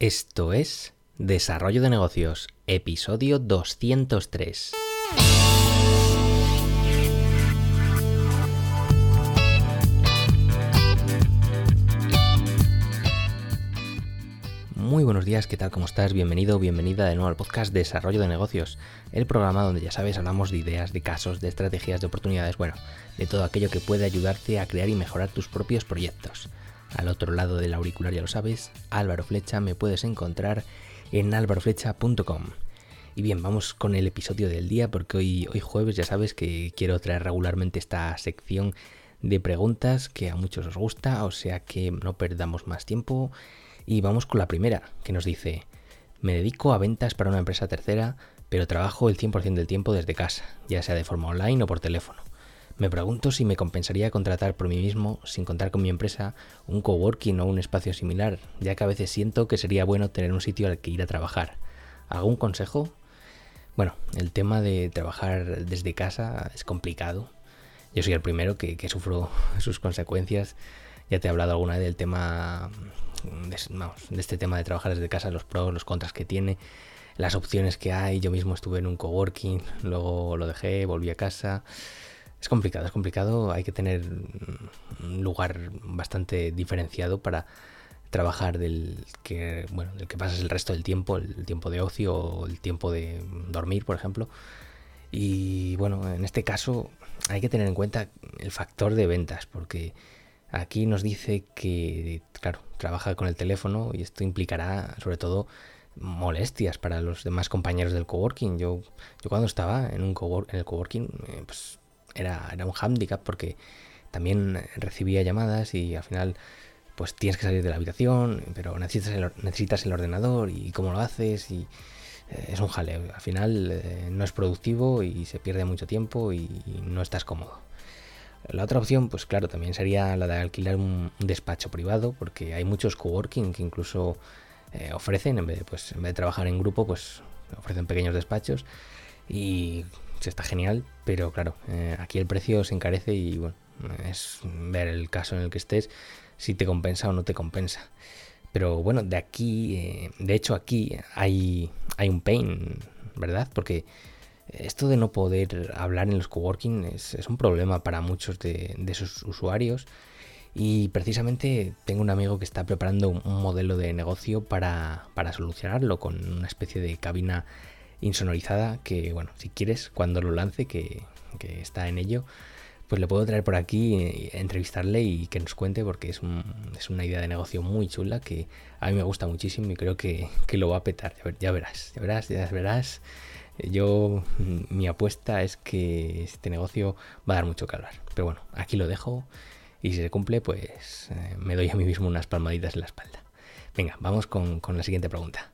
Esto es Desarrollo de Negocios, episodio 203. Muy buenos días, ¿qué tal? ¿Cómo estás? Bienvenido, bienvenida de nuevo al podcast Desarrollo de Negocios, el programa donde ya sabes hablamos de ideas, de casos, de estrategias, de oportunidades, bueno, de todo aquello que puede ayudarte a crear y mejorar tus propios proyectos. Al otro lado del auricular ya lo sabes, Álvaro Flecha, me puedes encontrar en álvaroflecha.com. Y bien, vamos con el episodio del día porque hoy, hoy jueves ya sabes que quiero traer regularmente esta sección de preguntas que a muchos os gusta, o sea que no perdamos más tiempo. Y vamos con la primera, que nos dice, me dedico a ventas para una empresa tercera, pero trabajo el 100% del tiempo desde casa, ya sea de forma online o por teléfono. Me pregunto si me compensaría contratar por mí mismo, sin contar con mi empresa, un coworking o un espacio similar, ya que a veces siento que sería bueno tener un sitio al que ir a trabajar. ¿Algún consejo? Bueno, el tema de trabajar desde casa es complicado. Yo soy el primero que, sufro sus consecuencias. Ya te he hablado alguna vez del tema, de, de este tema de trabajar desde casa, los pros, los contras que tiene, las opciones que hay. Yo mismo estuve en un coworking, luego lo dejé, volví a casa. Es complicado, es complicado. Hay que tener un lugar bastante diferenciado para trabajar del que, bueno, del que pasas el resto del tiempo, el tiempo de ocio o el tiempo de dormir, por ejemplo. Y bueno, en este caso hay que tener en cuenta el factor de ventas, porque aquí nos dice que, claro, trabaja con el teléfono y esto implicará sobre todo molestias para los demás compañeros del coworking. Yo, yo cuando estaba en, un en el coworking, eh, pues era, era un handicap porque también recibía llamadas y al final pues tienes que salir de la habitación, pero necesitas el, necesitas el ordenador y cómo lo haces y eh, es un jaleo. Al final eh, no es productivo y se pierde mucho tiempo y, no estás cómodo. La otra opción, pues claro, también sería la de alquilar un, despacho privado, porque hay muchos coworking que incluso eh, ofrecen, en vez, pues, en vez de trabajar en grupo, pues ofrecen pequeños despachos y está genial, pero claro, eh, aquí el precio se encarece y bueno, es ver el caso en el que estés, si te compensa o no te compensa. Pero bueno, de aquí, eh, de hecho aquí hay, hay un pain, ¿verdad? Porque esto de no poder hablar en los coworking es, es un problema para muchos de, de sus usuarios. Y precisamente tengo un amigo que está preparando un modelo de negocio para, para solucionarlo con una especie de cabina insonorizada que, bueno, si quieres, cuando lo lance, que, está en ello, pues le puedo traer por aquí, eh, entrevistarle y que nos cuente porque es, es, una idea de negocio muy chula que a mí me gusta muchísimo y creo que, lo va a petar. Ya, verás, ya verás, ya verás. Yo, mi apuesta es que este negocio va a dar mucho que hablar. Pero bueno, aquí lo dejo y si se cumple, pues eh, me doy a mí mismo unas palmaditas en la espalda. Venga, vamos con la siguiente pregunta.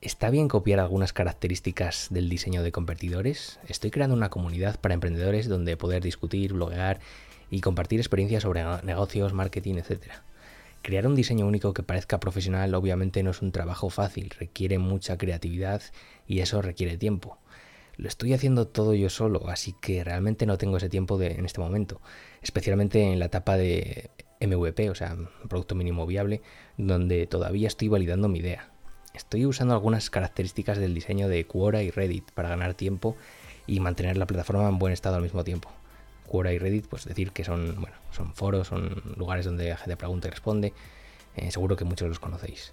¿Está bien copiar algunas características del diseño de convertidores? Estoy creando una comunidad para emprendedores donde poder discutir, bloguear y compartir experiencias sobre negocios, marketing, etc. Crear un diseño único que parezca profesional obviamente no es un trabajo fácil, requiere mucha creatividad y eso requiere tiempo. Lo estoy haciendo todo yo solo, así que realmente no tengo ese tiempo de, en este momento, especialmente en la etapa de MVP, o sea, producto mínimo viable, donde todavía estoy validando mi idea. Estoy usando algunas características del diseño de Quora y Reddit para ganar tiempo y mantener la plataforma en buen estado al mismo tiempo. Quora y Reddit, pues decir que son, bueno, son foros, son lugares donde la gente pregunta y responde. Eh, seguro que muchos los conocéis.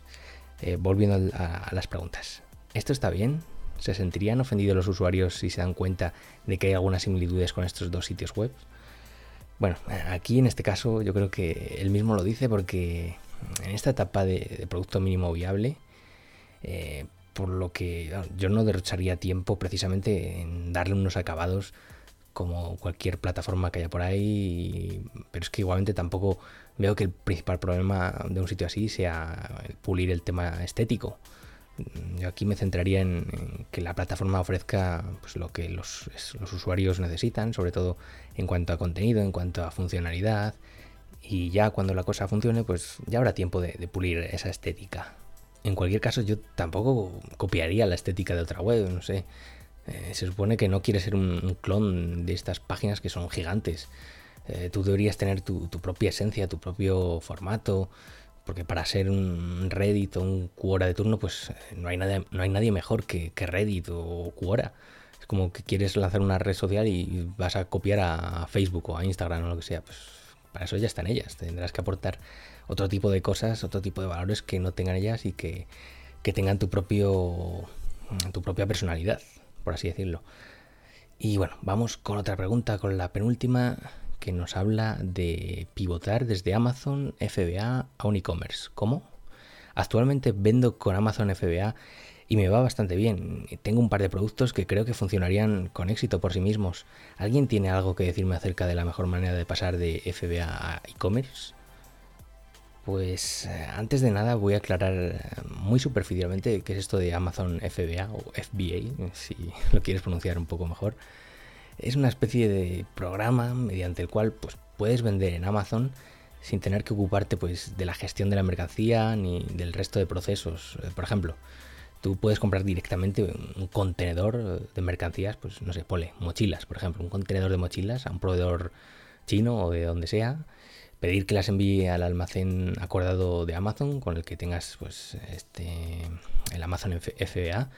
Eh, volviendo a, las preguntas. ¿Esto está bien? ¿Se sentirían ofendidos los usuarios si se dan cuenta de que hay algunas similitudes con estos dos sitios web? Bueno, aquí en este caso yo creo que él mismo lo dice porque en esta etapa de producto mínimo viable, eh, por lo que yo no derrocharía tiempo precisamente en darle unos acabados como cualquier plataforma que haya por ahí, pero es que igualmente tampoco veo que el principal problema de un sitio así sea pulir el tema estético. Yo aquí me centraría en, que la plataforma ofrezca pues, lo que los, usuarios necesitan, sobre todo en cuanto a contenido, en cuanto a funcionalidad, y ya cuando la cosa funcione, pues ya habrá tiempo de pulir esa estética en cualquier caso, yo tampoco copiaría la estética de otra web, no sé. Eh, se supone que no quieres ser un, clon de estas páginas que son gigantes. Eh, tú deberías tener tu, propia esencia, tu propio formato, porque para ser un Reddit o un Quora de turno, pues eh, no hay nadie, no hay nadie mejor que, Reddit o Quora. Es como que quieres lanzar una red social y vas a copiar a Facebook o a Instagram o lo que sea. Pues para eso ya están ellas. Tendrás que aportar otro tipo de cosas, otro tipo de valores que no tengan ellas y que, que tengan tu propio tu propia personalidad, por así decirlo. Y bueno, vamos con otra pregunta, con la penúltima que nos habla de pivotar desde Amazon FBA a un e-commerce. ¿Cómo? Actualmente vendo con Amazon FBA y me va bastante bien. Tengo un par de productos que creo que funcionarían con éxito por sí mismos. ¿Alguien tiene algo que decirme acerca de la mejor manera de pasar de FBA a e-commerce? Pues eh, antes de nada voy a aclarar eh, muy superficialmente qué es esto de Amazon FBA o FBA, si lo quieres pronunciar un poco mejor es una especie de programa mediante el cual pues, puedes vender en Amazon sin tener que ocuparte pues, de la gestión de la mercancía ni del resto de procesos. Eh, por ejemplo, tú puedes comprar directamente un contenedor de mercancías, pues no sé, pole, mochilas, por ejemplo, un contenedor de mochilas a un proveedor chino o de donde sea, pedir que las envíe al almacén acordado de Amazon con el que tengas pues este el Amazon FBA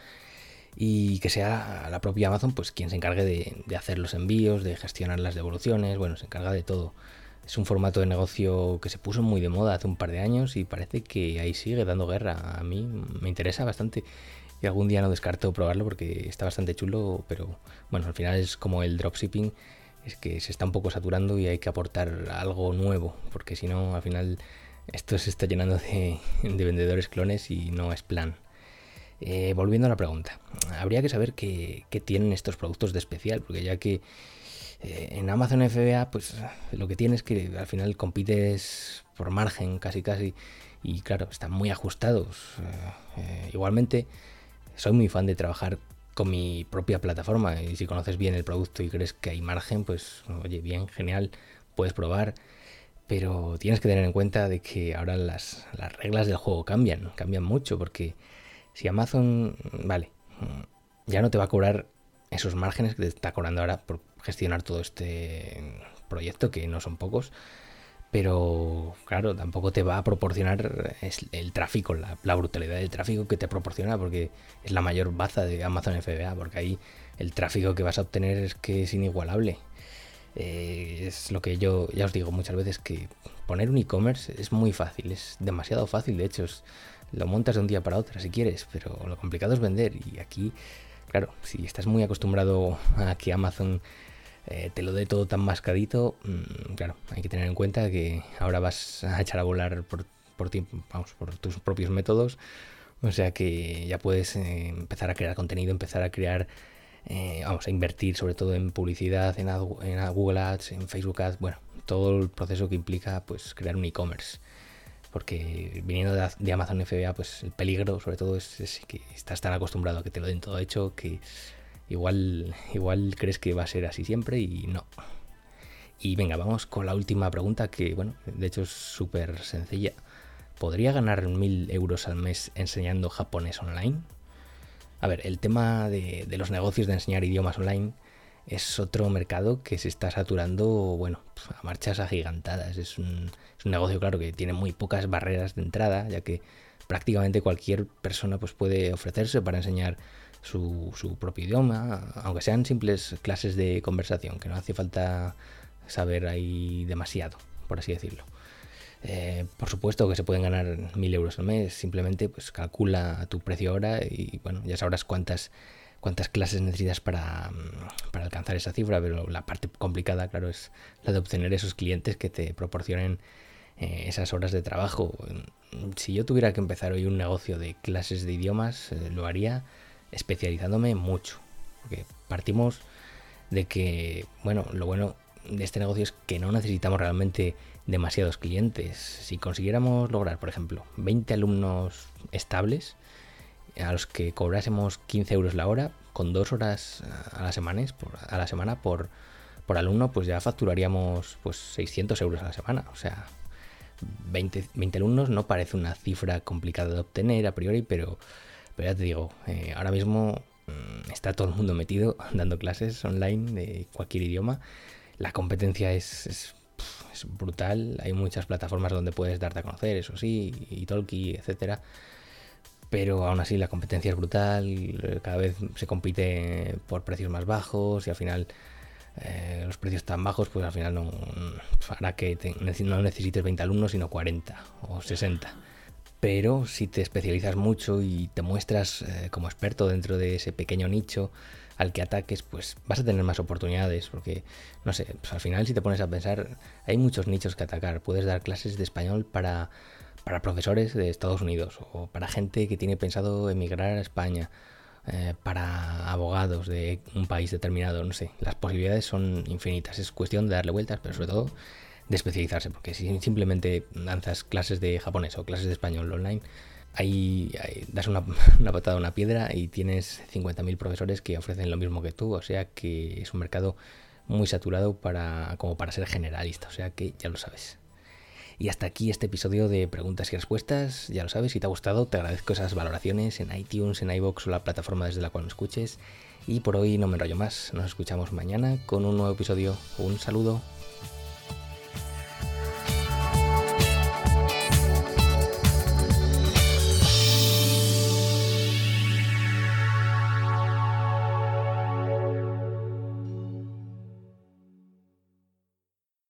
y que sea la propia Amazon pues quien se encargue de, hacer los envíos, de gestionar las devoluciones, bueno, se encarga de todo. Es un formato de negocio que se puso muy de moda hace un par de años y parece que ahí sigue dando guerra. A mí me interesa bastante y algún día no descarto probarlo porque está bastante chulo, pero bueno, al final es como el dropshipping, es que se está un poco saturando y hay que aportar algo nuevo, porque si no, al final esto se está llenando de vendedores clones y no es plan. Eh, volviendo a la pregunta, habría que saber qué, tienen estos productos de especial, porque ya que eh, en Amazon FBA, pues lo que tienes es que al final compites por margen casi casi y claro, están muy ajustados. Eh, igualmente, soy muy fan de trabajar con mi propia plataforma y si conoces bien el producto y crees que hay margen, pues oye, bien, genial, puedes probar. Pero tienes que tener en cuenta de que ahora las, las reglas del juego cambian, cambian mucho porque si Amazon, vale, ya no te va a cobrar esos márgenes que te está cobrando ahora por gestionar todo este proyecto, que no son pocos, pero claro, tampoco te va a proporcionar el, tráfico, la, brutalidad del tráfico que te proporciona, porque es la mayor baza de Amazon FBA, porque ahí el tráfico que vas a obtener es que es inigualable. Eh, es lo que yo ya os digo muchas veces que poner un e-commerce es muy fácil, es demasiado fácil, de hecho lo montas de un día para otro si quieres, pero lo complicado es vender y aquí, claro, si estás muy acostumbrado a que Amazon eh, te lo dé todo tan mascadito, mm, claro, hay que tener en cuenta que ahora vas a echar a volar por, por, ti, vamos, por tus propios métodos, o sea que ya puedes eh, empezar a crear contenido, empezar a crear, eh, vamos, a invertir sobre todo en publicidad, en, en Google Ads, en Facebook Ads, bueno, todo el proceso que implica pues crear un e-commerce. Porque viniendo de, Amazon FBA, pues el peligro sobre todo es, que estás tan acostumbrado a que te lo den todo hecho que igual, igual crees que va a ser así siempre y no. Y venga, vamos con la última pregunta que, bueno, de hecho es súper sencilla. ¿Podría ganar mil euros al mes enseñando japonés online? A ver, el tema de, los negocios de enseñar idiomas online es otro mercado que se está saturando, bueno, a marchas agigantadas. Es un, es un negocio, claro, que tiene muy pocas barreras de entrada, ya que prácticamente cualquier persona pues, puede ofrecerse para enseñar su, su, propio idioma, aunque sean simples clases de conversación, que no hace falta saber ahí demasiado, por así decirlo. Eh, por supuesto que se pueden ganar mil euros al mes, simplemente pues calcula tu precio ahora y bueno, ya sabrás cuántas cuántas clases necesitas para, mm, para, alcanzar esa cifra, pero la parte complicada, claro, es la de obtener esos clientes que te proporcionen eh, esas horas de trabajo. Si yo tuviera que empezar hoy un negocio de clases de idiomas, eh, lo haría especializándome mucho, porque partimos de que, bueno, lo bueno de este negocio es que no necesitamos realmente demasiados clientes. Si consiguiéramos lograr, por ejemplo, 20 alumnos estables, a los que cobrásemos 15 euros la hora, con dos horas a la semana, a la semana por, por alumno, pues ya facturaríamos pues 600 euros a la semana. O sea, 20, 20 alumnos no parece una cifra complicada de obtener a priori, pero, pero ya te digo, eh, ahora mismo mm, está todo el mundo metido dando clases online de cualquier idioma. La competencia es, brutal. Hay muchas plataformas donde puedes darte a conocer, eso sí, y Talkie, etcétera. Pero aún así la competencia es brutal, cada vez se compite por precios más bajos y al final eh, los precios tan bajos, pues al final no hará que no necesites 20 alumnos, sino 40 o 60. Pero si te especializas mucho y te muestras eh, como experto dentro de ese pequeño nicho, al que ataques, pues vas a tener más oportunidades, porque, no sé, pues al final si te pones a pensar, hay muchos nichos que atacar. Puedes dar clases de español para, para profesores de Estados Unidos o para gente que tiene pensado emigrar a España, eh, para abogados de un país determinado, no sé, las posibilidades son infinitas. Es cuestión de darle vueltas, pero sobre todo de especializarse, porque si simplemente lanzas clases de japonés o clases de español online, ahí, das una, patada a una piedra y tienes 50.000 profesores que ofrecen lo mismo que tú, o sea que es un mercado muy saturado para, como para ser generalista, o sea que ya lo sabes. Y hasta aquí este episodio de preguntas y respuestas. Ya lo sabes, si te ha gustado, te agradezco esas valoraciones en iTunes, en iBox o la plataforma desde la cual me escuches. Y por hoy no me enrollo más. Nos escuchamos mañana con un nuevo episodio. Un saludo.